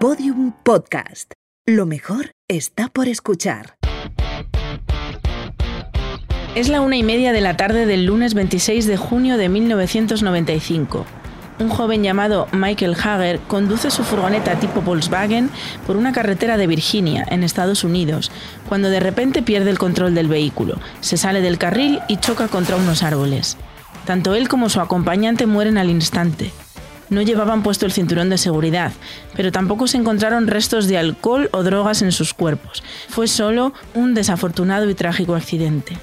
Podium Podcast. Lo mejor está por escuchar. Es la una y media de la tarde del lunes 26 de junio de 1995. Un joven llamado Michael Hager conduce su furgoneta tipo Volkswagen por una carretera de Virginia, en Estados Unidos, cuando de repente pierde el control del vehículo, se sale del carril y choca contra unos árboles. Tanto él como su acompañante mueren al instante. No llevaban puesto el cinturón de seguridad, pero tampoco se encontraron restos de alcohol o drogas en sus cuerpos. Fue solo un desafortunado y trágico accidente.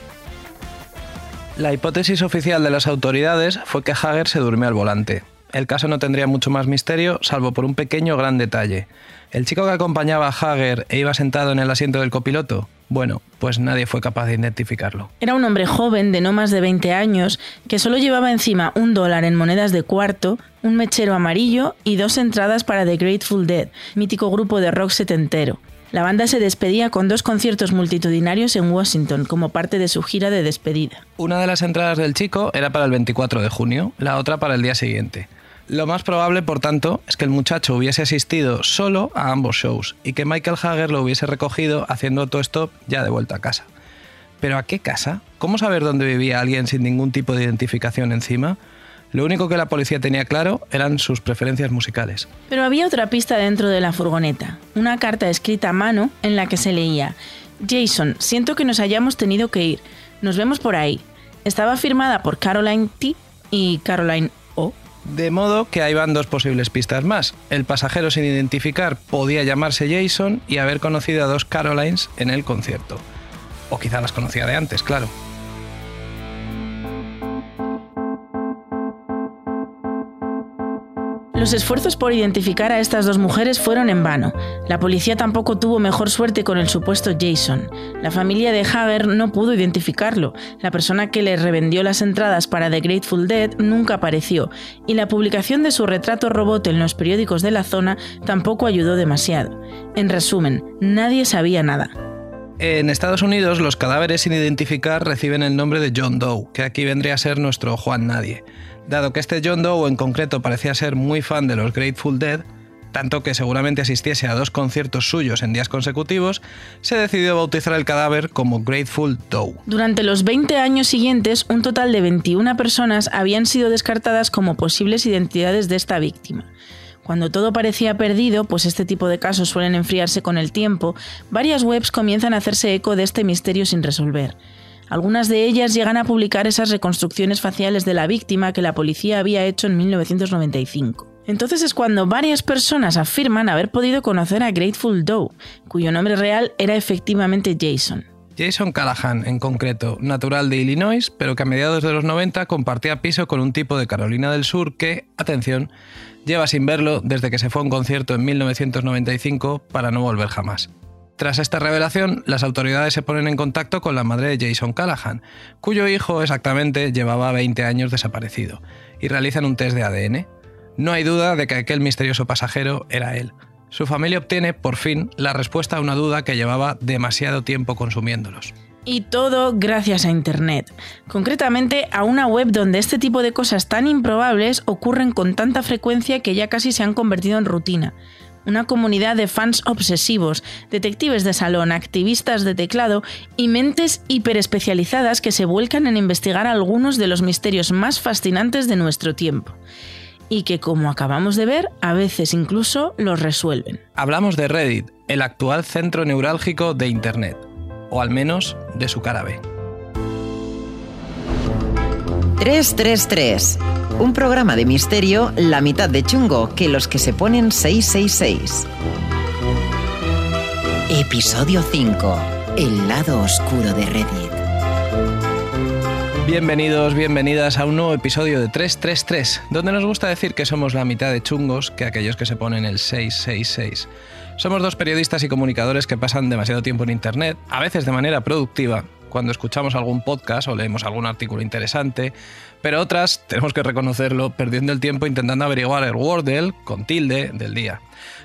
La hipótesis oficial de las autoridades fue que Hager se durmió al volante. El caso no tendría mucho más misterio, salvo por un pequeño gran detalle. ¿El chico que acompañaba a Hager e iba sentado en el asiento del copiloto? Bueno, pues nadie fue capaz de identificarlo. Era un hombre joven de no más de 20 años que solo llevaba encima un dólar en monedas de cuarto, un mechero amarillo y dos entradas para The Grateful Dead, mítico grupo de rock setentero. La banda se despedía con dos conciertos multitudinarios en Washington como parte de su gira de despedida. Una de las entradas del chico era para el 24 de junio, la otra para el día siguiente. Lo más probable, por tanto, es que el muchacho hubiese asistido solo a ambos shows y que Michael Hager lo hubiese recogido haciendo autostop ya de vuelta a casa. ¿Pero a qué casa? ¿Cómo saber dónde vivía alguien sin ningún tipo de identificación encima? Lo único que la policía tenía claro eran sus preferencias musicales. Pero había otra pista dentro de la furgoneta, una carta escrita a mano en la que se leía, Jason, siento que nos hayamos tenido que ir, nos vemos por ahí. Estaba firmada por Caroline T y Caroline O. De modo que ahí van dos posibles pistas más. El pasajero sin identificar podía llamarse Jason y haber conocido a dos Carolines en el concierto. O quizá las conocía de antes, claro. Los esfuerzos por identificar a estas dos mujeres fueron en vano. La policía tampoco tuvo mejor suerte con el supuesto Jason. La familia de Hager no pudo identificarlo. La persona que le revendió las entradas para The Grateful Dead nunca apareció, y la publicación de su retrato robot en los periódicos de la zona tampoco ayudó demasiado. En resumen, nadie sabía nada. En Estados Unidos, los cadáveres sin identificar reciben el nombre de John Doe, que aquí vendría a ser nuestro Juan Nadie. Dado que este John Doe en concreto parecía ser muy fan de los Grateful Dead, tanto que seguramente asistiese a dos conciertos suyos en días consecutivos, se decidió bautizar el cadáver como Grateful Doe. Durante los 20 años siguientes, un total de 21 personas habían sido descartadas como posibles identidades de esta víctima. Cuando todo parecía perdido, pues este tipo de casos suelen enfriarse con el tiempo, varias webs comienzan a hacerse eco de este misterio sin resolver. Algunas de ellas llegan a publicar esas reconstrucciones faciales de la víctima que la policía había hecho en 1995. Entonces es cuando varias personas afirman haber podido conocer a Grateful Doe, cuyo nombre real era efectivamente Jason. Jason Callahan, en concreto, natural de Illinois, pero que a mediados de los 90 compartía piso con un tipo de Carolina del Sur que, atención, lleva sin verlo desde que se fue a un concierto en 1995 para no volver jamás. Tras esta revelación, las autoridades se ponen en contacto con la madre de Jason Callahan, cuyo hijo exactamente llevaba 20 años desaparecido, y realizan un test de ADN. No hay duda de que aquel misterioso pasajero era él. Su familia obtiene, por fin, la respuesta a una duda que llevaba demasiado tiempo consumiéndolos. Y todo gracias a Internet. Concretamente a una web donde este tipo de cosas tan improbables ocurren con tanta frecuencia que ya casi se han convertido en rutina. Una comunidad de fans obsesivos, detectives de salón, activistas de teclado y mentes hiperespecializadas que se vuelcan en investigar algunos de los misterios más fascinantes de nuestro tiempo y que, como acabamos de ver, a veces incluso los resuelven. Hablamos de Reddit, el actual centro neurálgico de Internet, o al menos de su cara B. 333. Un programa de misterio la mitad de chungo que los que se ponen 666. Episodio 5. El lado oscuro de Reddit. Bienvenidos, bienvenidas a un nuevo episodio de 333, donde nos gusta decir que somos la mitad de chungos que aquellos que se ponen el 666. Somos dos periodistas y comunicadores que pasan demasiado tiempo en Internet, a veces de manera productiva, cuando escuchamos algún podcast o leemos algún artículo interesante, pero otras, tenemos que reconocerlo, perdiendo el tiempo intentando averiguar el Wordle con tilde del día.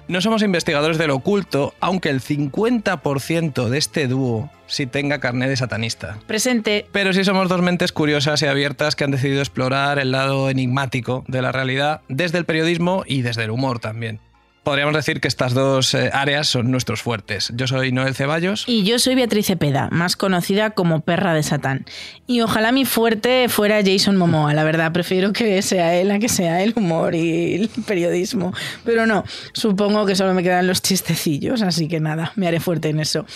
No somos investigadores del oculto, aunque el 50% de este dúo sí tenga carné de satanista. Presente. Pero sí somos dos mentes curiosas y abiertas que han decidido explorar el lado enigmático de la realidad desde el periodismo y desde el humor también. Podríamos decir que estas dos eh, áreas son nuestros fuertes. Yo soy Noel Ceballos. Y yo soy Beatriz Cepeda, más conocida como Perra de Satán. Y ojalá mi fuerte fuera Jason Momoa, la verdad. Prefiero que sea él a que sea el humor y el periodismo. Pero no, supongo que solo me quedan los chistecillos, así que nada, me haré fuerte en eso.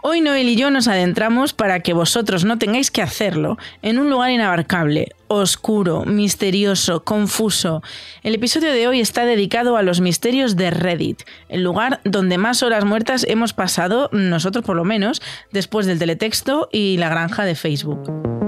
Hoy Noel y yo nos adentramos para que vosotros no tengáis que hacerlo en un lugar inabarcable, oscuro, misterioso, confuso. El episodio de hoy está dedicado a los misterios de Reddit, el lugar donde más horas muertas hemos pasado, nosotros por lo menos, después del teletexto y la granja de Facebook.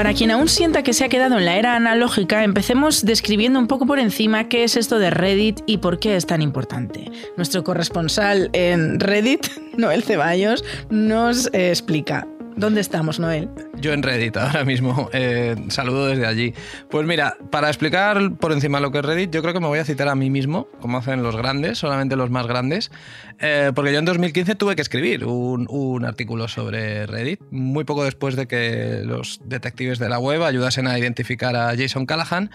Para quien aún sienta que se ha quedado en la era analógica, empecemos describiendo un poco por encima qué es esto de Reddit y por qué es tan importante. Nuestro corresponsal en Reddit, Noel Ceballos, nos eh, explica. ¿Dónde estamos, Noel? Yo en Reddit ahora mismo. Eh, saludo desde allí. Pues mira, para explicar por encima lo que es Reddit, yo creo que me voy a citar a mí mismo, como hacen los grandes, solamente los más grandes, eh, porque yo en 2015 tuve que escribir un, un, artículo sobre Reddit, muy poco después de que los detectives de la web ayudasen a identificar a Jason Callahan,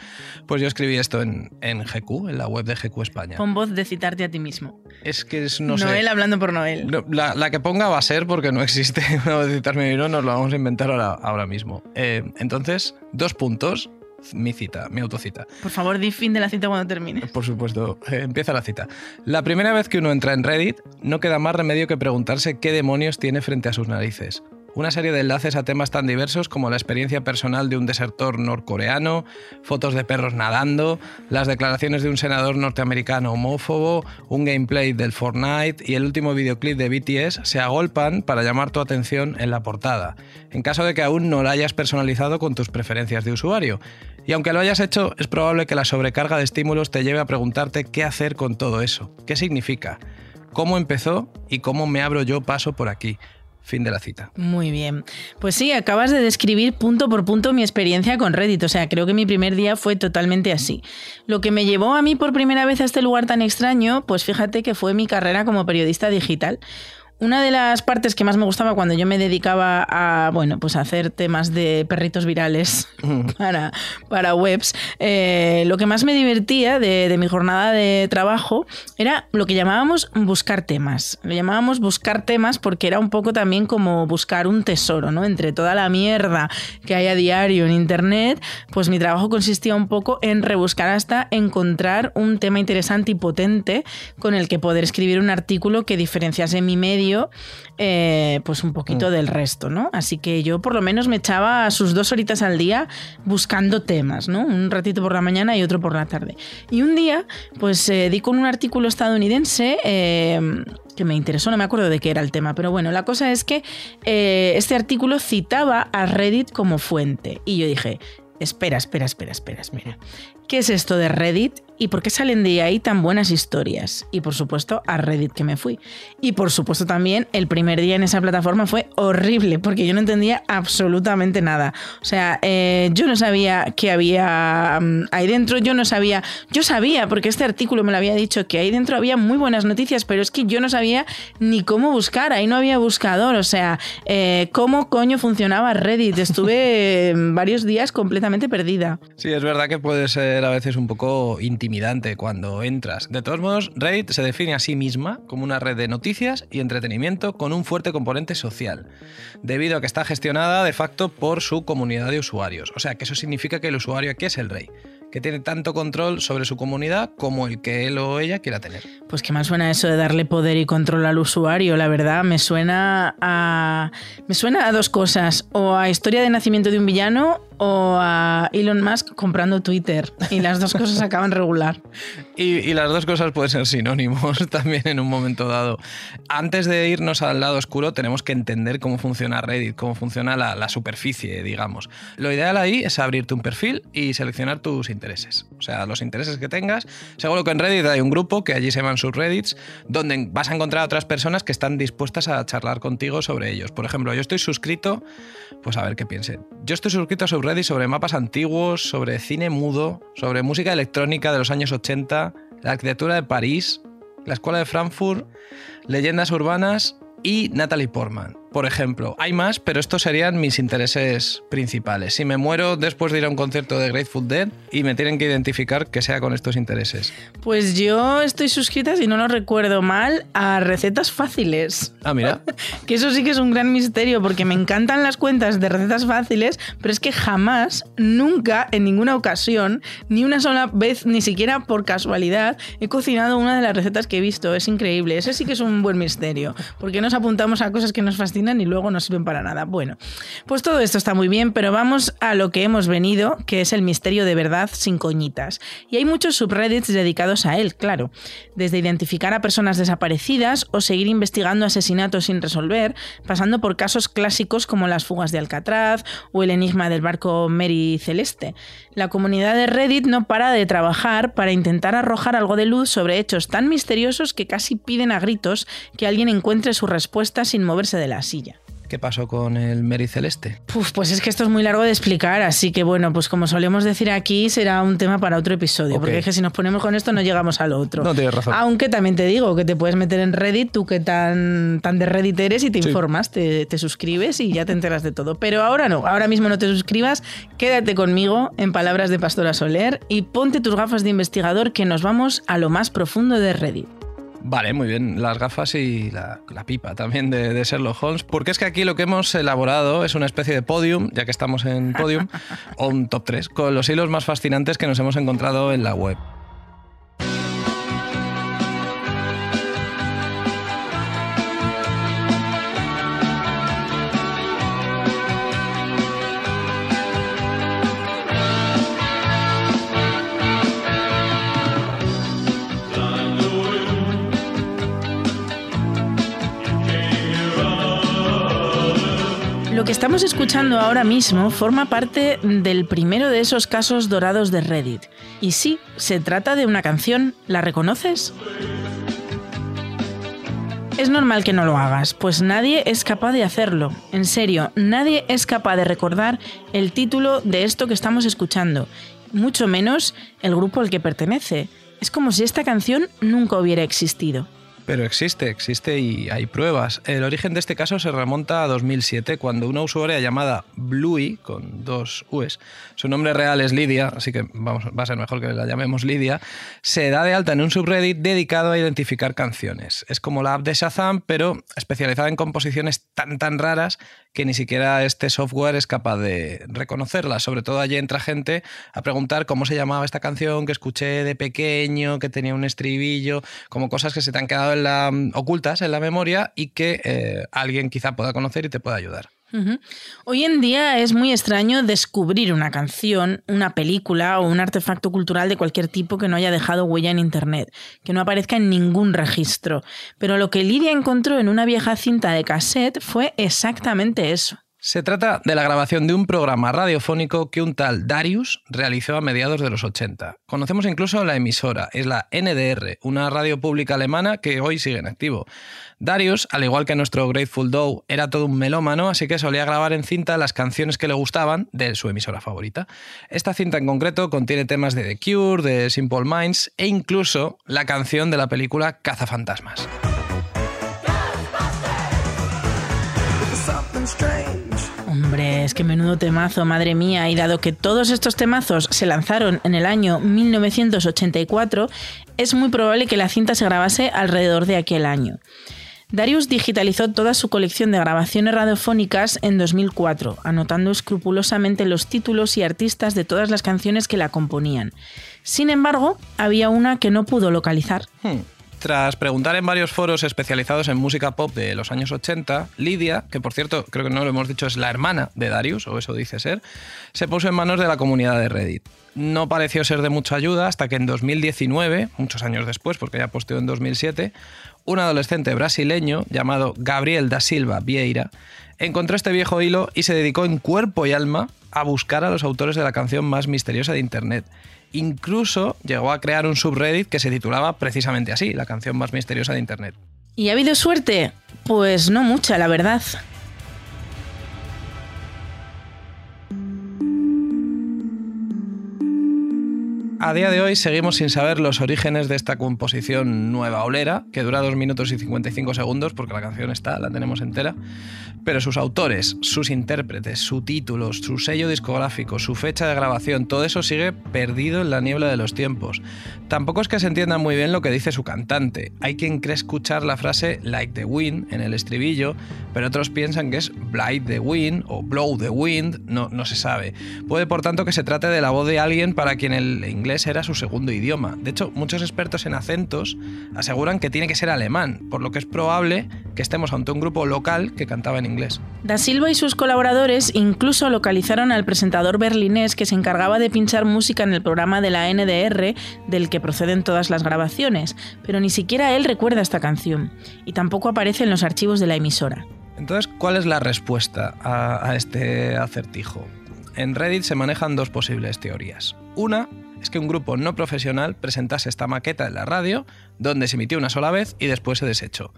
pues yo escribí esto en, en GQ, en la web de GQ España. Con voz de citarte a ti mismo. Es que es, no Noel sé. hablando por Noel. No, la, la, que ponga va a ser porque no existe una voz de citarme y no, nos lo vamos a inventar ahora, ahora mismo. Eh, entonces, dos puntos mi cita, mi autocita. Por favor, di fin de la cita cuando termine. Por supuesto, eh, empieza la cita. La primera vez que uno entra en Reddit, no queda más remedio que preguntarse qué demonios tiene frente a sus narices. Una serie de enlaces a temas tan diversos como la experiencia personal de un desertor norcoreano, fotos de perros nadando, las declaraciones de un senador norteamericano homófobo, un gameplay del Fortnite y el último videoclip de BTS se agolpan para llamar tu atención en la portada, en caso de que aún no la hayas personalizado con tus preferencias de usuario. Y aunque lo hayas hecho, es probable que la sobrecarga de estímulos te lleve a preguntarte qué hacer con todo eso, qué significa, cómo empezó y cómo me abro yo paso por aquí. Fin de la cita. Muy bien. Pues sí, acabas de describir punto por punto mi experiencia con Reddit. O sea, creo que mi primer día fue totalmente así. Lo que me llevó a mí por primera vez a este lugar tan extraño, pues fíjate que fue mi carrera como periodista digital. Una de las partes que más me gustaba cuando yo me dedicaba a, bueno, pues a hacer temas de perritos virales para, para webs, eh, lo que más me divertía de, de, mi jornada de trabajo era lo que llamábamos buscar temas. Lo llamábamos buscar temas porque era un poco también como buscar un tesoro, ¿no? Entre toda la mierda que hay a diario en Internet, pues mi trabajo consistía un poco en rebuscar hasta encontrar un tema interesante y potente con el que poder escribir un artículo que diferenciase mi medio eh, pues un poquito mm. del resto, ¿no? Así que yo por lo menos me echaba sus dos horitas al día buscando temas, ¿no? Un ratito por la mañana y otro por la tarde. Y un día, pues eh, di con un artículo estadounidense eh, que me interesó, no me acuerdo de qué era el tema, pero bueno, la cosa es que este artículo citaba a Reddit como fuente. Y yo dije, espera, espera, espera, espera, espera. ¿Qué es esto de Reddit y por qué salen de ahí tan buenas historias? Y por supuesto a Reddit que me fui. Y por supuesto también el primer día en esa plataforma fue horrible porque yo no entendía absolutamente nada. O sea, eh, yo no sabía qué había um, ahí dentro, yo no sabía, yo sabía porque este artículo me lo había dicho que ahí dentro había muy buenas noticias, pero es que yo no sabía ni cómo buscar, ahí no había buscador, o sea, eh, cómo coño funcionaba Reddit. Estuve varios días completamente perdida. Sí, es verdad que puede ser a veces un poco intimidante cuando entras. De todos modos, Reddit se define a sí misma como una red de noticias y entretenimiento con un fuerte componente social, debido a que está gestionada de facto por su comunidad de usuarios. O sea, que eso significa que el usuario aquí es el rey que tiene tanto control sobre su comunidad como el que él o ella quiera tener. Pues qué mal suena eso de darle poder y control al usuario, la verdad, me suena a me suena a dos cosas, o a historia de nacimiento de un villano o a Elon Musk comprando Twitter y las dos cosas acaban regular. Y, las dos cosas pueden ser sinónimos también en un momento dado. Antes de irnos al lado oscuro tenemos que entender cómo funciona Reddit, cómo funciona la, superficie, digamos. Lo ideal ahí es abrirte un perfil y seleccionar tus intereses. O sea, los intereses que tengas. Seguro que en Reddit hay un grupo que allí se llaman subreddits, donde vas a encontrar a otras personas que están dispuestas a charlar contigo sobre ellos. Por ejemplo, yo estoy suscrito, pues a ver qué piense. Yo estoy suscrito a sobre mapas antiguos, sobre cine mudo, sobre música electrónica de los años 80, la arquitectura de París, la escuela de Frankfurt, leyendas urbanas y Natalie Portman. Por ejemplo. Hay más, pero estos serían mis intereses principales. Si me muero después de ir a un concierto de Grateful Dead y me tienen que identificar que sea con estos intereses. Pues yo estoy suscrita, si no lo recuerdo mal, a recetas fáciles. Ah, mira. que eso sí que es un gran misterio, porque me encantan las cuentas de recetas fáciles, pero es que jamás, nunca, en ninguna ocasión, ni una sola vez, ni siquiera por casualidad, he cocinado una de las recetas que he visto. Es increíble. Ese sí que es un buen misterio, porque nos apuntamos a cosas que nos fascinan y luego no sirven para nada. Bueno, pues todo esto está muy bien, pero vamos a lo que hemos venido, que es el misterio de verdad sin coñitas. Y hay muchos subreddits dedicados a él, claro. Desde identificar a personas desaparecidas o seguir investigando asesinatos sin resolver, pasando por casos clásicos como las fugas de Alcatraz o el enigma del barco Mary Celeste. La comunidad de Reddit no para de trabajar para intentar arrojar algo de luz sobre hechos tan misteriosos que casi piden a gritos que alguien encuentre su respuesta sin moverse de la silla. ¿Qué pasó con el Mary Celeste? pues es que esto es muy largo de explicar, así que bueno, pues como solemos decir aquí, será un tema para otro episodio, porque es que si nos ponemos con esto no llegamos al otro. No tienes razón. Aunque también te digo que te puedes meter en Reddit, tú que tan, tan de Reddit eres y te informas, te, te suscribes y ya te enteras de todo. Pero ahora no, ahora mismo no te suscribas, quédate conmigo en Palabras de Pastora Soler y ponte tus gafas de investigador que nos vamos a lo más profundo de Reddit. Vale, muy bien. Las gafas y la, pipa también de, de, Sherlock Holmes. Porque es que aquí lo que hemos elaborado es una especie de podium, ya que estamos en podium, o un top 3, con los hilos más fascinantes que nos hemos encontrado en la web. Estamos escuchando ahora mismo forma parte del primero de esos casos dorados de Reddit. Y sí, se trata de una canción. ¿La reconoces? Es normal que no lo hagas, pues nadie es capaz de hacerlo. En serio, nadie es capaz de recordar el título de esto que estamos escuchando, mucho menos el grupo al que pertenece. Es como si esta canción nunca hubiera existido. Pero existe, existe y hay pruebas. El origen de este caso se remonta a 2007, cuando una usuaria llamada Bluey, con dos U's, su nombre real es Lidia, así que vamos, va a ser mejor que la llamemos Lidia, se da de alta en un subreddit dedicado a identificar canciones. Es como la app de Shazam, pero especializada en composiciones tan tan raras que ni siquiera este software es capaz de reconocerlas. Sobre todo allí entra gente a preguntar cómo se llamaba esta canción que escuché de pequeño, que tenía un estribillo, como cosas que se te han quedado en la, ocultas en la memoria y que eh, alguien quizá pueda conocer y te pueda ayudar. Hoy en día es muy extraño descubrir una canción, una película o un artefacto cultural de cualquier tipo que no haya dejado huella en Internet, que no aparezca en ningún registro. Pero lo que Lidia encontró en una vieja cinta de cassette fue exactamente eso. Se trata de la grabación de un programa radiofónico que un tal Darius realizó a mediados de los 80. Conocemos incluso la emisora, es la NDR, una radio pública alemana que hoy sigue en activo. Darius, al igual que nuestro Grateful Doe, era todo un melómano, así que solía grabar en cinta las canciones que le gustaban de su emisora favorita. Esta cinta en concreto contiene temas de The Cure, de Simple Minds e incluso la canción de la película Cazafantasmas. Hombre, es que menudo temazo, madre mía. Y dado que todos estos temazos se lanzaron en el año 1984, es muy probable que la cinta se grabase alrededor de aquel año. Darius digitalizó toda su colección de grabaciones radiofónicas en 2004, anotando escrupulosamente los títulos y artistas de todas las canciones que la componían. Sin embargo, había una que no pudo localizar. Hmm. Tras preguntar en varios foros especializados en música pop de los años 80, Lidia, que por cierto creo que no lo hemos dicho es la hermana de Darius, o eso dice ser, se puso en manos de la comunidad de Reddit. No pareció ser de mucha ayuda hasta que en 2019, muchos años después, porque ya posteó en 2007, un adolescente brasileño llamado Gabriel da Silva Vieira encontró este viejo hilo y se dedicó en cuerpo y alma a buscar a los autores de la canción más misteriosa de Internet incluso llegó a crear un subreddit que se titulaba precisamente así, la canción más misteriosa de Internet. ¿Y ha habido suerte? Pues no mucha, la verdad. A día de hoy seguimos sin saber los orígenes de esta composición nueva olera, que dura 2 minutos y 55 segundos, porque la canción está, la tenemos entera, pero sus autores, sus intérpretes, su título, su sello discográfico, su fecha de grabación, todo eso sigue perdido en la niebla de los tiempos. Tampoco es que se entienda muy bien lo que dice su cantante. Hay quien cree escuchar la frase like the wind en el estribillo, pero otros piensan que es blight the wind o blow the wind, no, no se sabe. Puede por tanto que se trate de la voz de alguien para quien el inglés era su segundo idioma. De hecho, muchos expertos en acentos aseguran que tiene que ser alemán, por lo que es probable que estemos ante un grupo local que cantaba en inglés. Da Silva y sus colaboradores incluso localizaron al presentador berlinés que se encargaba de pinchar música en el programa de la NDR del que proceden todas las grabaciones, pero ni siquiera él recuerda esta canción, y tampoco aparece en los archivos de la emisora. Entonces, ¿cuál es la respuesta a, a este acertijo? En Reddit se manejan dos posibles teorías. Una que un grupo no profesional presentase esta maqueta en la radio, donde se emitió una sola vez y después se desechó.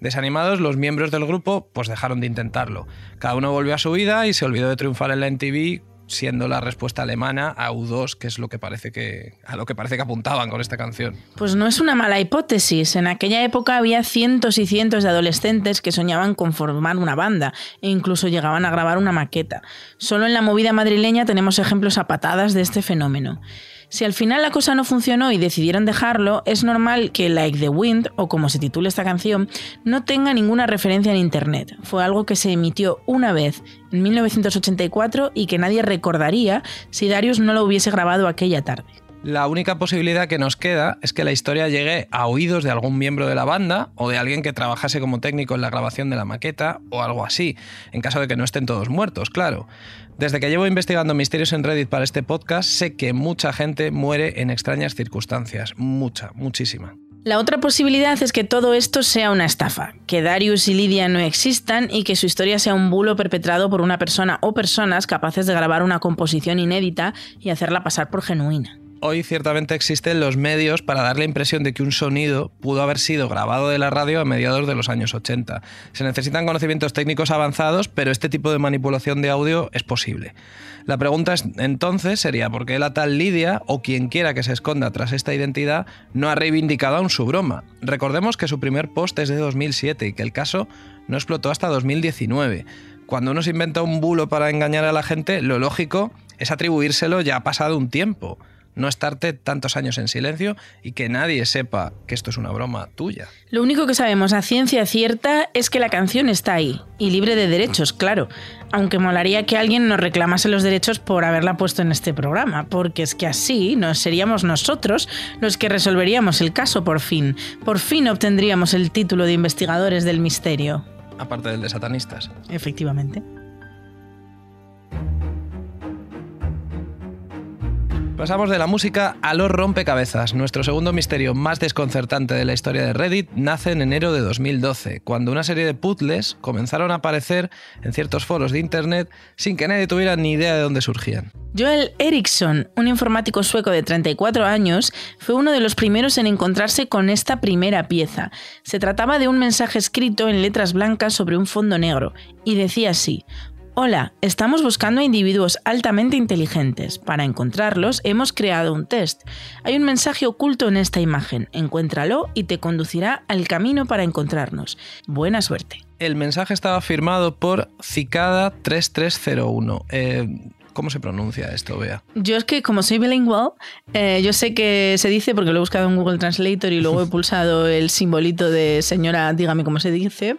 Desanimados, los miembros del grupo pues dejaron de intentarlo. Cada uno volvió a su vida y se olvidó de triunfar en la NTV siendo la respuesta alemana a U2, que es lo que parece que, a lo que parece que apuntaban con esta canción. Pues no es una mala hipótesis. En aquella época había cientos y cientos de adolescentes que soñaban con formar una banda e incluso llegaban a grabar una maqueta. Solo en la movida madrileña tenemos ejemplos a patadas de este fenómeno. Si al final la cosa no funcionó y decidieron dejarlo, es normal que Like the Wind, o como se titula esta canción, no tenga ninguna referencia en Internet. Fue algo que se emitió una vez, en 1984, y que nadie recordaría si Darius no lo hubiese grabado aquella tarde. La única posibilidad que nos queda es que la historia llegue a oídos de algún miembro de la banda o de alguien que trabajase como técnico en la grabación de la maqueta o algo así, en caso de que no estén todos muertos, claro. Desde que llevo investigando misterios en Reddit para este podcast, sé que mucha gente muere en extrañas circunstancias, mucha, muchísima. La otra posibilidad es que todo esto sea una estafa, que Darius y Lidia no existan y que su historia sea un bulo perpetrado por una persona o personas capaces de grabar una composición inédita y hacerla pasar por genuina hoy ciertamente existen los medios para dar la impresión de que un sonido pudo haber sido grabado de la radio a mediados de los años 80. Se necesitan conocimientos técnicos avanzados, pero este tipo de manipulación de audio es posible. La pregunta es, entonces sería por qué la tal Lidia o quien quiera que se esconda tras esta identidad no ha reivindicado aún su broma. Recordemos que su primer post es de 2007 y que el caso no explotó hasta 2019. Cuando uno se inventa un bulo para engañar a la gente, lo lógico es atribuírselo ya pasado un tiempo no estarte tantos años en silencio y que nadie sepa que esto es una broma tuya. Lo único que sabemos a ciencia cierta es que la canción está ahí, y libre de derechos, claro, aunque molaría que alguien nos reclamase los derechos por haberla puesto en este programa, porque es que así nos seríamos nosotros los que resolveríamos el caso por fin, por fin obtendríamos el título de investigadores del misterio. Aparte del de satanistas. Efectivamente. Pasamos de la música a los rompecabezas. Nuestro segundo misterio más desconcertante de la historia de Reddit nace en enero de 2012, cuando una serie de puzzles comenzaron a aparecer en ciertos foros de internet sin que nadie tuviera ni idea de dónde surgían. Joel Eriksson, un informático sueco de 34 años, fue uno de los primeros en encontrarse con esta primera pieza. Se trataba de un mensaje escrito en letras blancas sobre un fondo negro, y decía así, Hola, estamos buscando a individuos altamente inteligentes. Para encontrarlos hemos creado un test. Hay un mensaje oculto en esta imagen. Encuéntralo y te conducirá al camino para encontrarnos. Buena suerte. El mensaje estaba firmado por Cicada3301. Eh, ¿Cómo se pronuncia esto, Bea? Yo es que como soy bilingual, eh, yo sé que se dice porque lo he buscado en Google Translator y luego he pulsado el simbolito de señora, dígame cómo se dice.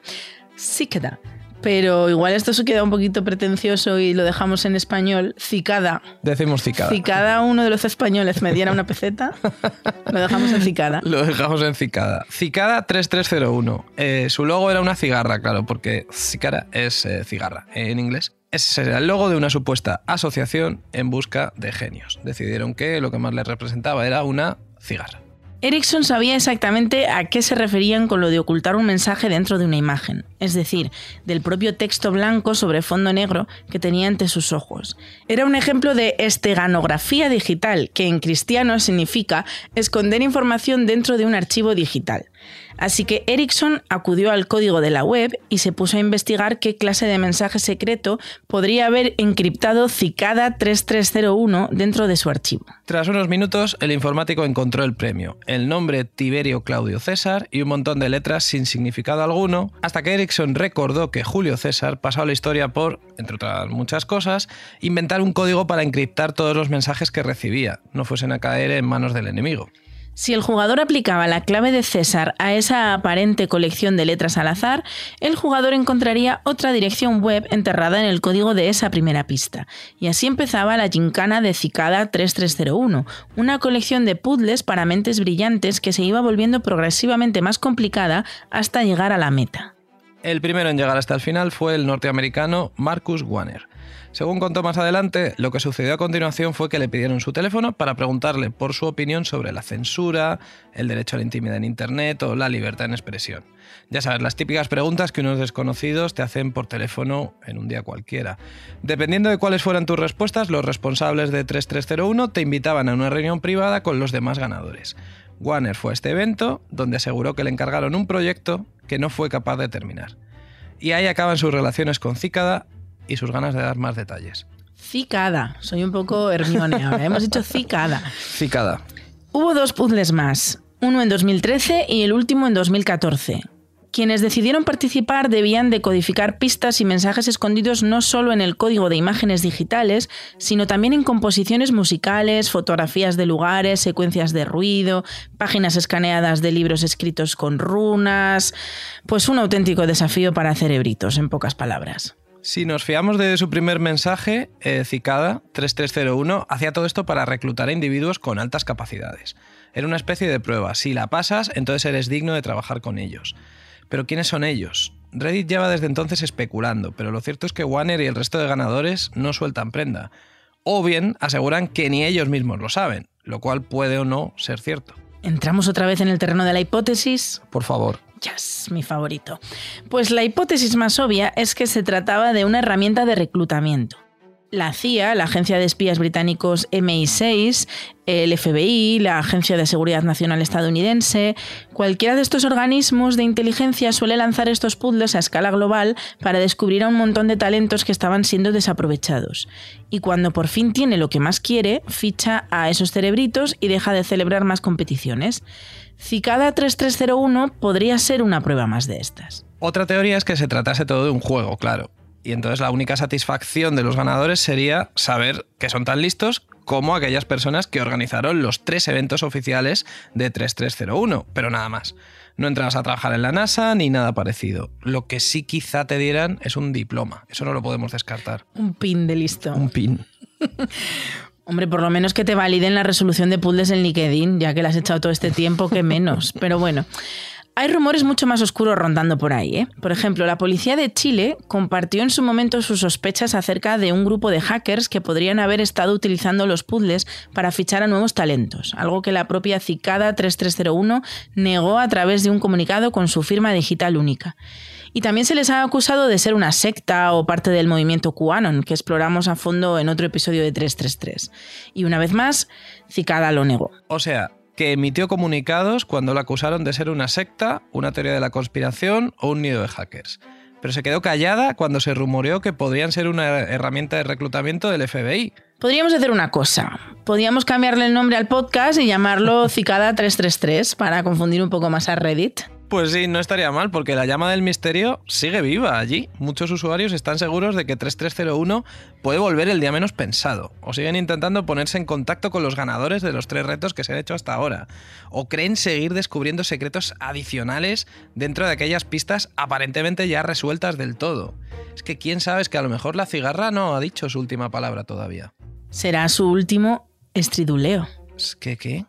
Cicada pero igual esto se queda un poquito pretencioso y lo dejamos en español. Cicada. Decimos cicada. Cicada, uno de los españoles me diera una peseta, lo dejamos en cicada. Lo dejamos en cicada. Cicada 3301. Eh, su logo era una cigarra, claro, porque cicada es eh, cigarra en inglés. Ese era el logo de una supuesta asociación en busca de genios. Decidieron que lo que más les representaba era una cigarra. Erickson sabía exactamente a qué se referían con lo de ocultar un mensaje dentro de una imagen. es decir, del propio texto blanco sobre fondo negro que tenía ante sus ojos. Era un ejemplo de esteganografía digital, que en cristiano significa esconder información dentro de un archivo digital. Así que Erickson acudió al código de la web y se puso a investigar qué clase de mensaje secreto podría haber encriptado Cicada 3301 dentro de su archivo. Tras unos minutos, el informático encontró el premio, el nombre Tiberio Claudio César y un montón de letras sin significado alguno, hasta que Erickson recordó que Julio César pasó a la historia por, entre otras muchas cosas, inventar un código para encriptar todos los mensajes que recibía, no fuesen a caer en manos del enemigo. Si el jugador aplicaba la clave de César a esa aparente colección de letras al azar, el jugador encontraría otra dirección web enterrada en el código de esa primera pista. Y así empezaba la gincana de Cicada 3301, una colección de puzzles para mentes brillantes que se iba volviendo progresivamente más complicada hasta llegar a la meta. El primero en llegar hasta el final fue el norteamericano Marcus Warner. Según contó más adelante, lo que sucedió a continuación fue que le pidieron su teléfono para preguntarle por su opinión sobre la censura, el derecho a la intimidad en Internet o la libertad en expresión. Ya sabes, las típicas preguntas que unos desconocidos te hacen por teléfono en un día cualquiera. Dependiendo de cuáles fueran tus respuestas, los responsables de 3301 te invitaban a una reunión privada con los demás ganadores. Warner fue a este evento, donde aseguró que le encargaron un proyecto que no fue capaz de terminar. Y ahí acaban sus relaciones con Cícada y sus ganas de dar más detalles. Cicada. Soy un poco Hermione ahora. Hemos dicho cicada. Cicada. Hubo dos puzzles más. Uno en 2013 y el último en 2014. Quienes decidieron participar debían decodificar pistas y mensajes escondidos no solo en el código de imágenes digitales, sino también en composiciones musicales, fotografías de lugares, secuencias de ruido, páginas escaneadas de libros escritos con runas. Pues un auténtico desafío para cerebritos, en pocas palabras. Si nos fiamos de su primer mensaje, eh, Cicada 3301 hacía todo esto para reclutar a individuos con altas capacidades. Era una especie de prueba. Si la pasas, entonces eres digno de trabajar con ellos. Pero ¿quiénes son ellos? Reddit lleva desde entonces especulando, pero lo cierto es que Warner y el resto de ganadores no sueltan prenda. O bien aseguran que ni ellos mismos lo saben, lo cual puede o no ser cierto. ¿Entramos otra vez en el terreno de la hipótesis? Por favor. Mi favorito. Pues la hipótesis más obvia es que se trataba de una herramienta de reclutamiento. La CIA, la agencia de espías británicos MI6, el FBI, la Agencia de Seguridad Nacional estadounidense, cualquiera de estos organismos de inteligencia suele lanzar estos puzzles a escala global para descubrir a un montón de talentos que estaban siendo desaprovechados. Y cuando por fin tiene lo que más quiere, ficha a esos cerebritos y deja de celebrar más competiciones. Cicada 3301 podría ser una prueba más de estas. Otra teoría es que se tratase todo de un juego, claro. Y entonces la única satisfacción de los ganadores sería saber que son tan listos como aquellas personas que organizaron los tres eventos oficiales de 3301, pero nada más. No entrabas a trabajar en la NASA ni nada parecido. Lo que sí quizá te dieran es un diploma. Eso no lo podemos descartar. Un pin de listo. Un pin. Hombre, por lo menos que te validen la resolución de puzzles en LinkedIn, ya que la has echado todo este tiempo, que menos. Pero bueno. Hay rumores mucho más oscuros rondando por ahí. ¿eh? Por ejemplo, la policía de Chile compartió en su momento sus sospechas acerca de un grupo de hackers que podrían haber estado utilizando los puzzles para fichar a nuevos talentos, algo que la propia Cicada 3301 negó a través de un comunicado con su firma digital única. Y también se les ha acusado de ser una secta o parte del movimiento QAnon, que exploramos a fondo en otro episodio de 333. Y una vez más, Cicada lo negó. O sea, que emitió comunicados cuando la acusaron de ser una secta, una teoría de la conspiración o un nido de hackers. Pero se quedó callada cuando se rumoreó que podrían ser una herramienta de reclutamiento del FBI. Podríamos hacer una cosa. Podríamos cambiarle el nombre al podcast y llamarlo Cicada 333 para confundir un poco más a Reddit. Pues sí, no estaría mal, porque la llama del misterio sigue viva allí. Muchos usuarios están seguros de que 3301 puede volver el día menos pensado, o siguen intentando ponerse en contacto con los ganadores de los tres retos que se han hecho hasta ahora, o creen seguir descubriendo secretos adicionales dentro de aquellas pistas aparentemente ya resueltas del todo. Es que quién sabe, es que a lo mejor la cigarra no ha dicho su última palabra todavía. Será su último estriduleo. ¿Es que qué?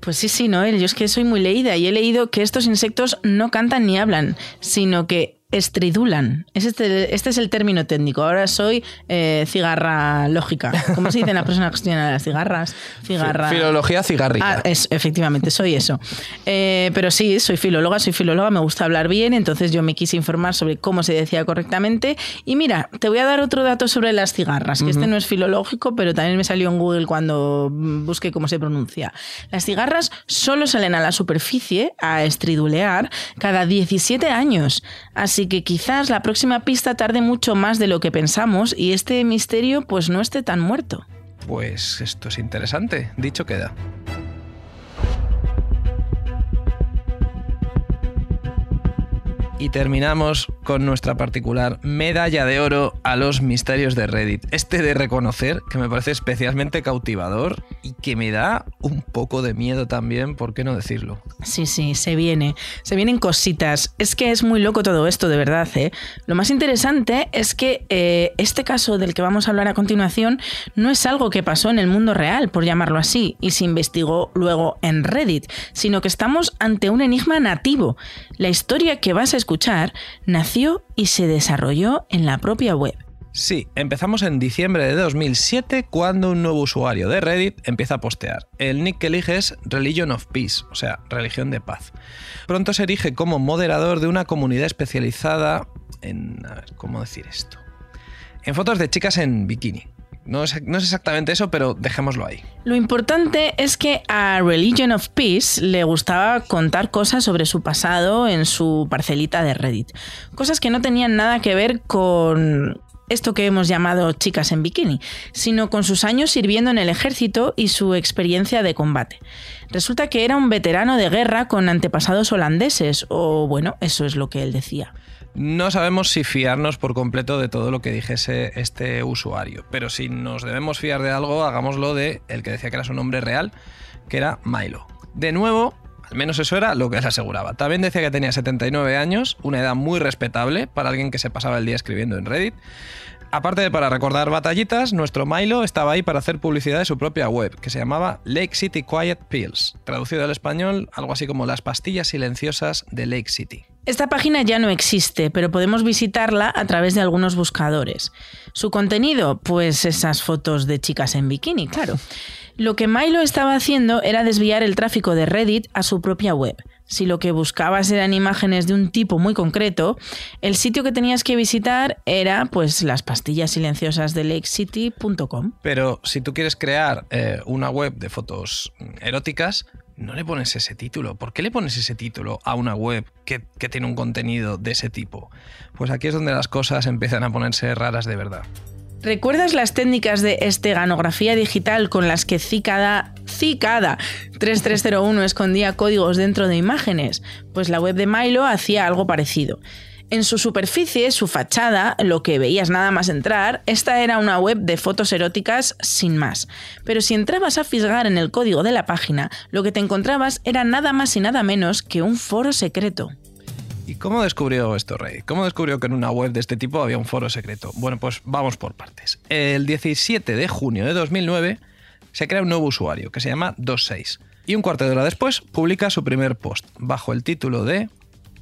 Pues sí, sí, Noel, yo es que soy muy leída y he leído que estos insectos no cantan ni hablan, sino que estridulan. Es este, este es el término técnico. Ahora soy eh, cigarra lógica. ¿Cómo se dice la persona que gestiona las cigarras? Cigarra... Filología cigarrica. Ah, es, efectivamente, soy eso. Eh, pero sí, soy filóloga, soy filóloga, me gusta hablar bien, entonces yo me quise informar sobre cómo se decía correctamente. Y mira, te voy a dar otro dato sobre las cigarras, que este no es filológico, pero también me salió en Google cuando busqué cómo se pronuncia. Las cigarras solo salen a la superficie a estridulear cada 17 años. Así que quizás la próxima pista tarde mucho más de lo que pensamos y este misterio pues no esté tan muerto. Pues esto es interesante, dicho queda. Y terminamos con nuestra particular medalla de oro a los misterios de Reddit. Este de reconocer que me parece especialmente cautivador y que me da un poco de miedo también, ¿por qué no decirlo? Sí, sí, se viene. Se vienen cositas. Es que es muy loco todo esto, de verdad. ¿eh? Lo más interesante es que eh, este caso del que vamos a hablar a continuación no es algo que pasó en el mundo real, por llamarlo así, y se investigó luego en Reddit, sino que estamos ante un enigma nativo. La historia que vas a escuchar escuchar nació y se desarrolló en la propia web. Sí, empezamos en diciembre de 2007 cuando un nuevo usuario de Reddit empieza a postear. El nick que elige es Religion of Peace, o sea, religión de paz. Pronto se erige como moderador de una comunidad especializada en... A ver, ¿cómo decir esto? En fotos de chicas en bikini. No es, exactamente eso, pero dejémoslo ahí. Lo importante es que a Religion of Peace le gustaba contar cosas sobre su pasado en su parcelita de Reddit. Cosas que no tenían nada que ver con esto que hemos llamado chicas en bikini, sino con sus años sirviendo en el ejército y su experiencia de combate. Resulta que era un veterano de guerra con antepasados holandeses, o bueno, eso es lo que él decía. No sabemos si fiarnos por completo de todo lo que dijese este usuario, pero si nos debemos fiar de algo, hagámoslo de el que decía que era su nombre real, que era Milo. De nuevo, al menos eso era lo que él aseguraba. También decía que tenía 79 años, una edad muy respetable para alguien que se pasaba el día escribiendo en Reddit. Aparte de para recordar batallitas, nuestro Milo estaba ahí para hacer publicidad de su propia web, que se llamaba Lake City Quiet Pills, traducido al español algo así como las pastillas silenciosas de Lake City. Esta página ya no existe, pero podemos visitarla a través de algunos buscadores. Su contenido, pues esas fotos de chicas en bikini, claro. Lo que Milo estaba haciendo era desviar el tráfico de Reddit a su propia web. Si lo que buscabas eran imágenes de un tipo muy concreto, el sitio que tenías que visitar era pues las pastillas silenciosas de lakecity.com. Pero si tú quieres crear eh, una web de fotos eróticas, no le pones ese título. ¿Por qué le pones ese título a una web que, que, tiene un contenido de ese tipo? Pues aquí es donde las cosas empiezan a ponerse raras de verdad. ¿Recuerdas las técnicas de esteganografía digital con las que Cicada, Cicada 3301 escondía códigos dentro de imágenes? Pues la web de Milo hacía algo parecido. En su superficie, su fachada, lo que veías nada más entrar, esta era una web de fotos eróticas sin más. Pero si entrabas a fisgar en el código de la página, lo que te encontrabas era nada más y nada menos que un foro secreto. ¿Y cómo descubrió esto Rey? ¿Cómo descubrió que en una web de este tipo había un foro secreto? Bueno, pues vamos por partes. El 17 de junio de 2009 se crea un nuevo usuario que se llama 26 y un cuarto de hora después publica su primer post bajo el título de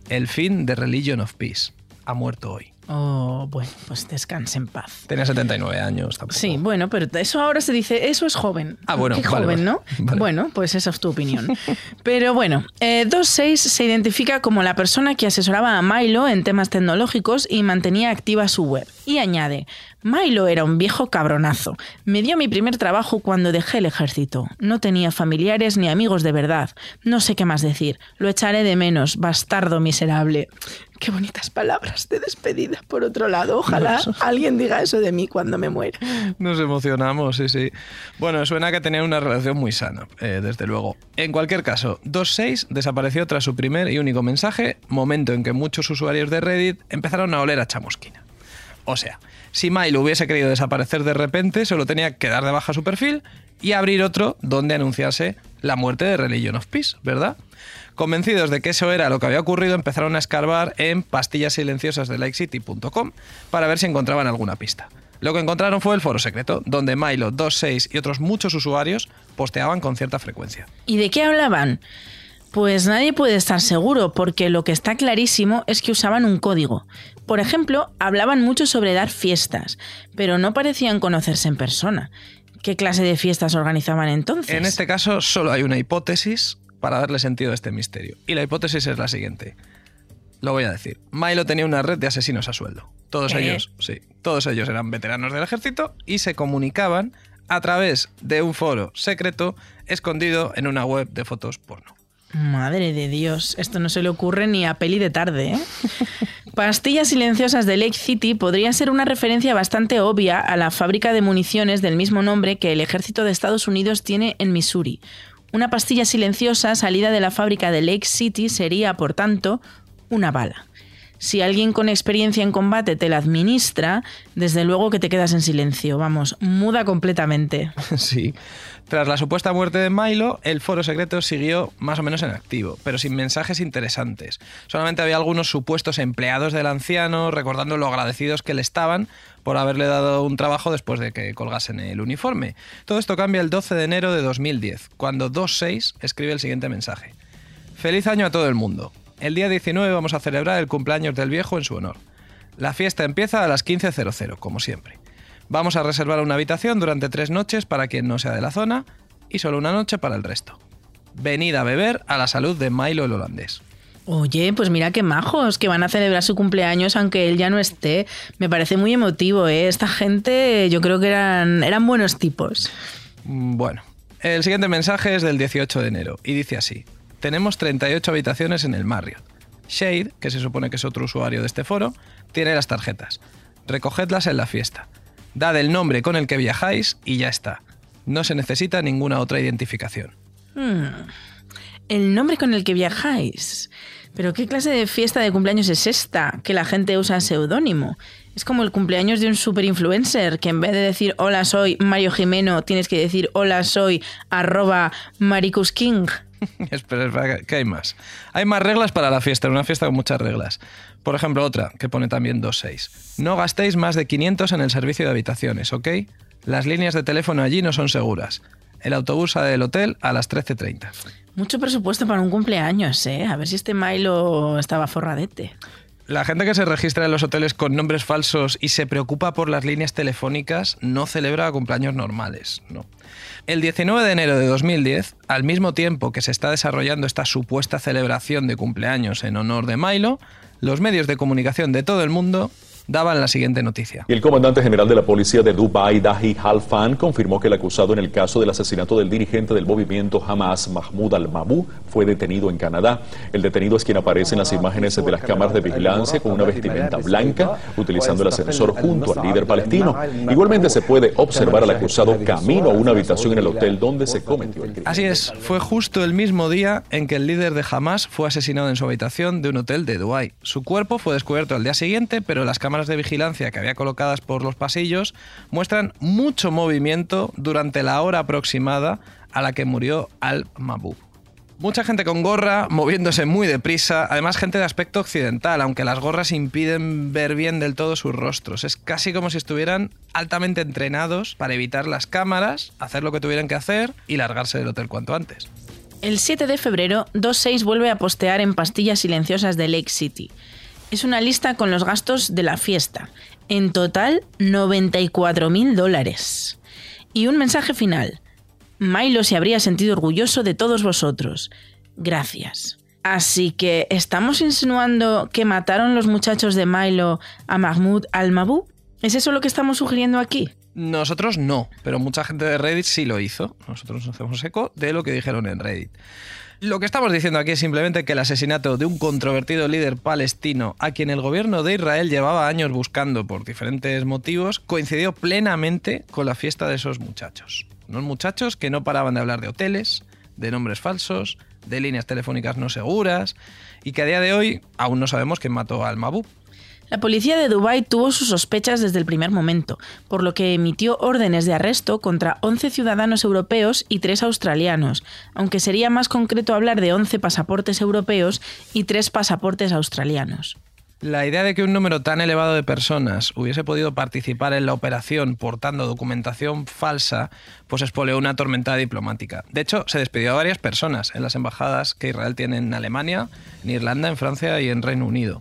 el fin de Religion of Peace. Ha muerto hoy. Oh, bueno, pues descanse en paz. Tenía 79 años tampoco. Sí, bueno, pero eso ahora se dice, eso es joven. Ah, bueno, Qué joven, ¿no? Bueno, pues esa es tu opinión. pero bueno, eh, 26 se identifica como la persona que asesoraba a Milo en temas tecnológicos y mantenía activa su web. Y añade, Milo era un viejo cabronazo. Me dio mi primer trabajo cuando dejé el ejército. No tenía familiares ni amigos de verdad. No sé qué más decir. Lo echaré de menos, bastardo miserable. Qué bonitas palabras de despedida, por otro lado. Ojalá alguien diga eso de mí cuando me muera. Nos emocionamos, sí, sí. Bueno, suena que tenía una relación muy sana, eh, desde luego. En cualquier caso, 2.6 desapareció tras su primer y único mensaje, momento en que muchos usuarios de Reddit empezaron a oler a chamusquina. O sea, si Milo hubiese querido desaparecer de repente, solo tenía que dar de baja su perfil y abrir otro donde anunciase la muerte de Religion of Peace, ¿verdad? Convencidos de que eso era lo que había ocurrido, empezaron a escarbar en pastillas silenciosas de likecity.com para ver si encontraban alguna pista. Lo que encontraron fue el foro secreto, donde Milo, 26 y otros muchos usuarios posteaban con cierta frecuencia. ¿Y de qué hablaban? Pues nadie puede estar seguro, porque lo que está clarísimo es que usaban un código. Por ejemplo, hablaban mucho sobre dar fiestas, pero no parecían conocerse en persona. ¿Qué clase de fiestas organizaban entonces? En este caso solo hay una hipótesis para darle sentido a este misterio. Y la hipótesis es la siguiente. Lo voy a decir. Milo tenía una red de asesinos a sueldo. Todos ellos, sí, todos ellos eran veteranos del ejército y se comunicaban a través de un foro secreto escondido en una web de fotos porno. Madre de Dios, esto no se le ocurre ni a peli de tarde, ¿eh? Pastillas silenciosas de Lake City podría ser una referencia bastante obvia a la fábrica de municiones del mismo nombre que el ejército de Estados Unidos tiene en Missouri. Una pastilla silenciosa salida de la fábrica de Lake City sería, por tanto, una bala. Si alguien con experiencia en combate te la administra, desde luego que te quedas en silencio, vamos, muda completamente. Sí. Tras la supuesta muerte de Milo, el foro secreto siguió más o menos en activo, pero sin mensajes interesantes. Solamente había algunos supuestos empleados del anciano recordando lo agradecidos que le estaban por haberle dado un trabajo después de que colgasen el uniforme. Todo esto cambia el 12 de enero de 2010, cuando 26 escribe el siguiente mensaje. Feliz año a todo el mundo. El día 19 vamos a celebrar el cumpleaños del viejo en su honor. La fiesta empieza a las 15.00, como siempre. Vamos a reservar una habitación durante tres noches para quien no sea de la zona y solo una noche para el resto. Venid a beber a la salud de Milo el holandés. Oye, pues mira qué majos, que van a celebrar su cumpleaños aunque él ya no esté. Me parece muy emotivo, ¿eh? Esta gente yo creo que eran, eran buenos tipos. Mm, Bueno, el siguiente mensaje es del 18 de enero y dice así. Tenemos 38 habitaciones en el Marriott. Shade, que se supone que es otro usuario de este foro, tiene las tarjetas. Recogedlas en la fiesta. Dad el nombre con el que viajáis y ya está. No se necesita ninguna otra identificación. Hmm. El nombre con el que viajáis. Pero ¿qué clase de fiesta de cumpleaños es esta? Que la gente usa seudónimo. Es como el cumpleaños de un superinfluencer, que en vez de decir hola soy Mario Jimeno, tienes que decir hola soy arroba Maricus King. espera, espera, que hay más. Hay más reglas para la fiesta, una fiesta con muchas reglas. Por ejemplo, otra que pone también 2.6. No gastéis más de 500 en el servicio de habitaciones, ¿ok? Las líneas de teléfono allí no son seguras. El autobús sale del hotel a las 13.30. Mucho presupuesto para un cumpleaños, ¿eh? A ver si este Milo estaba forradete. La gente que se registra en los hoteles con nombres falsos y se preocupa por las líneas telefónicas no celebra cumpleaños normales, no. El 19 de enero de 2010, al mismo tiempo que se está desarrollando esta supuesta celebración de cumpleaños en honor de Milo, los medios de comunicación de todo el mundo daban la siguiente noticia. Y el comandante general de la policía de Dubái, Dahi Halfan, confirmó que el acusado en el caso del asesinato del dirigente del movimiento Hamas, Mahmoud al-Mabou, fue detenido en Canadá. El detenido es quien aparece en las imágenes de las cámaras de vigilancia con una vestimenta blanca, utilizando el ascensor junto al líder palestino. Igualmente se puede observar al acusado camino a una habitación en el hotel donde se cometió el crimen. Así es, fue justo el mismo día en que el líder de Hamas fue asesinado en su habitación de un hotel de Dubái. Su cuerpo fue descubierto al día siguiente, pero las cámaras de vigilancia que había colocadas por los pasillos muestran mucho movimiento durante la hora aproximada a la que murió al-Mabou. Mucha gente con gorra, moviéndose muy deprisa, además gente de aspecto occidental, aunque las gorras impiden ver bien del todo sus rostros. Es casi como si estuvieran altamente entrenados para evitar las cámaras, hacer lo que tuvieran que hacer y largarse del hotel cuanto antes. El 7 de febrero, 26 vuelve a postear en pastillas silenciosas de Lake City. Es una lista con los gastos de la fiesta. En total, 94 mil dólares. Y un mensaje final. Milo se habría sentido orgulloso de todos vosotros. Gracias. Así que, ¿estamos insinuando que mataron los muchachos de Milo a Mahmoud al-Mabou? ¿Es eso lo que estamos sugiriendo aquí? Nosotros no, pero mucha gente de Reddit sí lo hizo. Nosotros nos hacemos eco de lo que dijeron en Reddit. Lo que estamos diciendo aquí es simplemente que el asesinato de un controvertido líder palestino, a quien el gobierno de Israel llevaba años buscando por diferentes motivos, coincidió plenamente con la fiesta de esos muchachos. Unos muchachos que no paraban de hablar de hoteles, de nombres falsos, de líneas telefónicas no seguras, y que a día de hoy aún no sabemos quién mató al Mabú. La policía de Dubái tuvo sus sospechas desde el primer momento, por lo que emitió órdenes de arresto contra 11 ciudadanos europeos y 3 australianos, aunque sería más concreto hablar de 11 pasaportes europeos y 3 pasaportes australianos. La idea de que un número tan elevado de personas hubiese podido participar en la operación portando documentación falsa, pues expolió una tormenta diplomática. De hecho, se despidió a varias personas en las embajadas que Israel tiene en Alemania, en Irlanda, en Francia y en Reino Unido.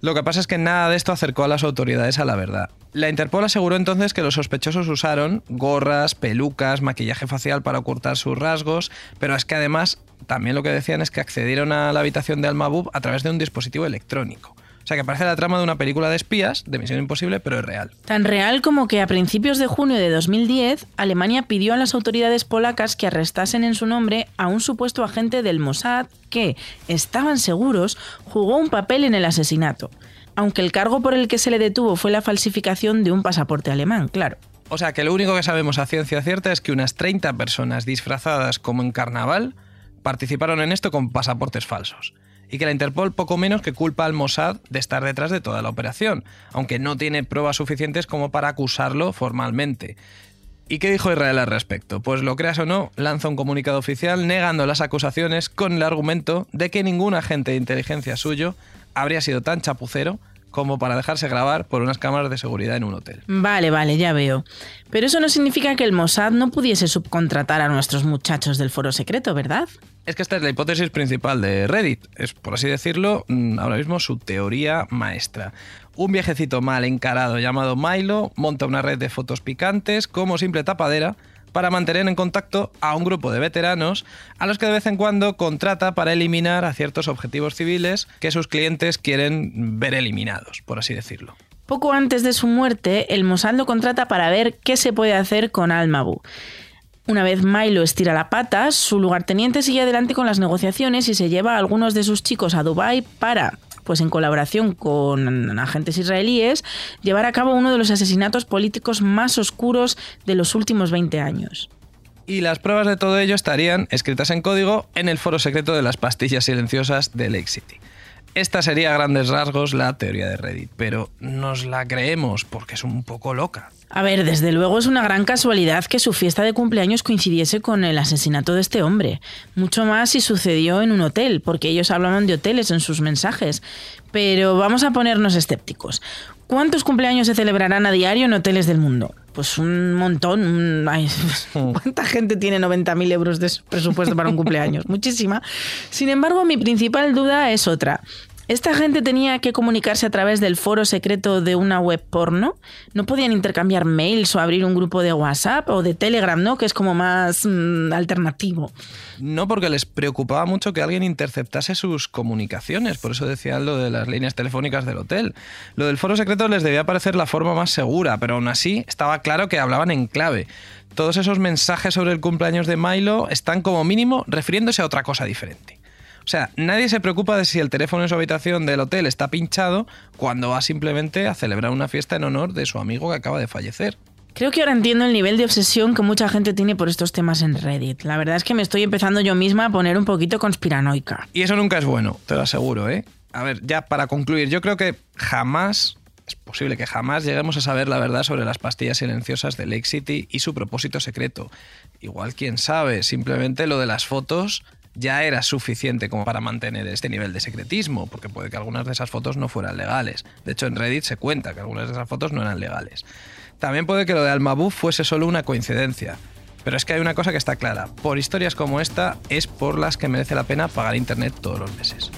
Lo que pasa es que nada de esto acercó a las autoridades a la verdad. La Interpol aseguró entonces que los sospechosos usaron gorras, pelucas, maquillaje facial para ocultar sus rasgos, pero es que además también lo que decían es que accedieron a la habitación de Al-Mabub a través de un dispositivo electrónico. O sea, que parece la trama de una película de espías, de Misión Imposible, pero es real. Tan real como que a principios de junio de 2010, Alemania pidió a las autoridades polacas que arrestasen en su nombre a un supuesto agente del Mossad que, estaban seguros, jugó un papel en el asesinato. Aunque el cargo por el que se le detuvo fue la falsificación de un pasaporte alemán, claro. O sea, que lo único que sabemos a ciencia cierta es que unas 30 personas disfrazadas como en carnaval participaron en esto con pasaportes falsos y que la Interpol poco menos que culpa al Mossad de estar detrás de toda la operación, aunque no tiene pruebas suficientes como para acusarlo formalmente. ¿Y qué dijo Israel al respecto? Pues lo creas o no, lanza un comunicado oficial negando las acusaciones con el argumento de que ningún agente de inteligencia suyo habría sido tan chapucero como para dejarse grabar por unas cámaras de seguridad en un hotel. Vale, vale, ya veo. Pero eso no significa que el Mossad no pudiese subcontratar a nuestros muchachos del foro secreto, ¿verdad? Es que esta es la hipótesis principal de Reddit. Es, por así decirlo, mm, ahora mismo su teoría maestra. Un viejecito mal encarado llamado Milo monta una red de fotos picantes como simple tapadera para mantener en contacto a un grupo de veteranos a los que de vez en cuando contrata para eliminar a ciertos objetivos civiles que sus clientes quieren ver eliminados, por así decirlo. Poco antes de su muerte, el Mossad lo contrata para ver qué se puede hacer con Almabu. Una vez Milo estira la pata, su lugarteniente sigue adelante con las negociaciones y se lleva a algunos de sus chicos a Dubái para pues en colaboración con agentes israelíes, llevar a cabo uno de los asesinatos políticos más oscuros de los últimos 20 años. Y las pruebas de todo ello estarían escritas en código en el foro secreto de las pastillas silenciosas de Lake City. Esta sería a grandes rasgos la teoría de Reddit, pero nos la creemos porque es un poco loca. A ver, desde luego es una gran casualidad que su fiesta de cumpleaños coincidiese con el asesinato de este hombre. Mucho más si sucedió en un hotel, porque ellos hablaban de hoteles en sus mensajes. Pero vamos a ponernos escépticos. ¿Cuántos cumpleaños se celebrarán a diario en hoteles del mundo? Pues un montón. ¿Cuánta gente tiene 90.000 euros de presupuesto para un cumpleaños? Muchísima. Sin embargo, mi principal duda es otra. Esta gente tenía que comunicarse a través del foro secreto de una web porno. No podían intercambiar mails o abrir un grupo de WhatsApp o de Telegram, ¿no? Que es como más mm, alternativo. No, porque les preocupaba mucho que alguien interceptase sus comunicaciones. Por eso decían lo de las líneas telefónicas del hotel. Lo del foro secreto les debía parecer la forma más segura, pero aún así estaba claro que hablaban en clave. Todos esos mensajes sobre el cumpleaños de Milo están como mínimo refiriéndose a otra cosa diferente. O sea, nadie se preocupa de si el teléfono en su habitación del hotel está pinchado cuando va simplemente a celebrar una fiesta en honor de su amigo que acaba de fallecer. Creo que ahora entiendo el nivel de obsesión que mucha gente tiene por estos temas en Reddit. La verdad es que me estoy empezando yo misma a poner un poquito conspiranoica. Y eso nunca es bueno, te lo aseguro, ¿eh? A ver, ya para concluir, yo creo que jamás, es posible que jamás lleguemos a saber la verdad sobre las pastillas silenciosas de Lake City y su propósito secreto. Igual, quién sabe, simplemente lo de las fotos ya era suficiente como para mantener este nivel de secretismo, porque puede que algunas de esas fotos no fueran legales. De hecho, en Reddit se cuenta que algunas de esas fotos no eran legales. También puede que lo de Almabuf fuese solo una coincidencia. Pero es que hay una cosa que está clara. Por historias como esta es por las que merece la pena pagar Internet todos los meses.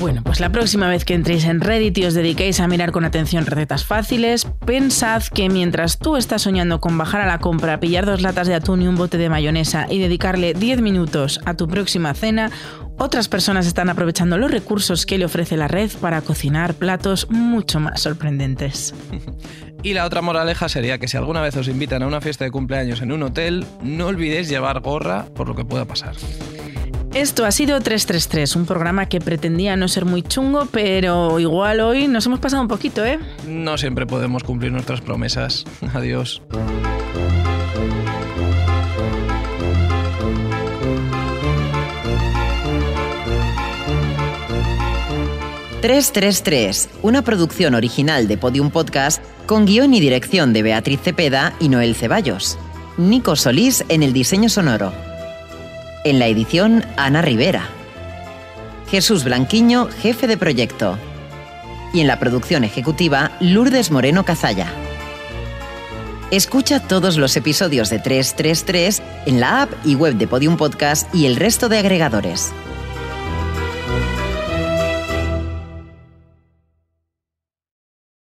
Bueno, pues la próxima vez que entréis en Reddit y os dediquéis a mirar con atención recetas fáciles, pensad que mientras tú estás soñando con bajar a la compra, pillar dos latas de atún y un bote de mayonesa y dedicarle 10 minutos a tu próxima cena, otras personas están aprovechando los recursos que le ofrece la red para cocinar platos mucho más sorprendentes. Y la otra moraleja sería que si alguna vez os invitan a una fiesta de cumpleaños en un hotel, no olvidéis llevar gorra por lo que pueda pasar. Esto ha sido 333, un programa que pretendía no ser muy chungo, pero igual hoy nos hemos pasado un poquito, ¿eh? No siempre podemos cumplir nuestras promesas. Adiós. ...333, una producción original de Podium Podcast... ...con guion y dirección de Beatriz Cepeda y Noel Ceballos. Nico Solís en el diseño sonoro. En la edición, Ana Rivera. Jesús Blanquiño, jefe de proyecto. Y en la producción ejecutiva, Lourdes Moreno Cazalla. Escucha todos los episodios de 333 en la app y web de Podium Podcast y el resto de agregadores.